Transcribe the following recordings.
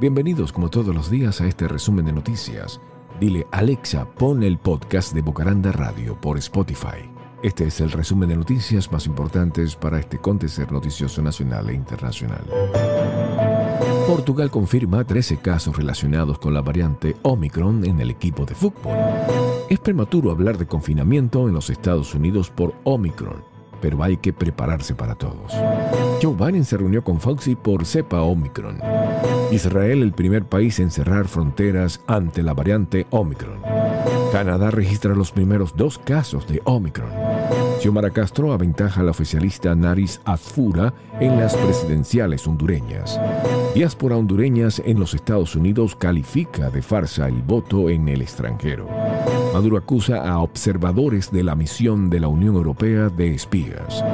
Bienvenidos como todos los días a este resumen de noticias. Dile Alexa, pon el podcast de Bocaranda Radio por Spotify. Este es el resumen de noticias más importantes para este acontecer noticioso nacional e internacional. Portugal confirma 13 casos relacionados con la variante Omicron en el equipo de fútbol. Es prematuro hablar de confinamiento en los Estados Unidos por Omicron, pero hay que prepararse para todos. Joe Biden se reunió con Fauci por cepa Omicron. Israel el primer país en cerrar fronteras ante la variante Omicron. Canadá registra los primeros dos casos de Omicron. Xiomara Castro aventaja a la oficialista Naris Azfura en las presidenciales hondureñas. Diáspora hondureñas en los Estados Unidos califica de farsa el voto en el extranjero. Maduro acusa a observadores de la misión de la Unión Europea de espías.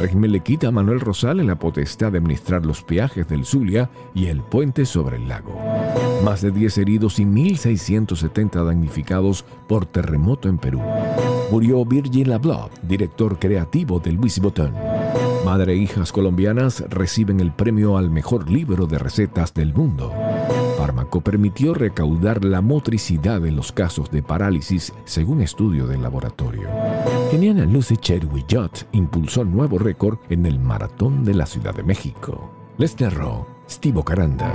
Régimen le quita a Manuel Rosales la potestad de administrar los peajes del Zulia y el puente sobre el lago. Más de 10 heridos y 1.670 damnificados por terremoto en Perú. Murió Virgin Abloh, director creativo de Louis Vuitton. Madre e hijas colombianas reciben el premio al mejor libro de recetas del mundo. Fármaco permitió recaudar la motricidad en los casos de parálisis según estudio del laboratorio. Keniana Lucy Cherwiyot impulsó nuevo récord en el Maratón de la Ciudad de México. Les narró Steve Caranda.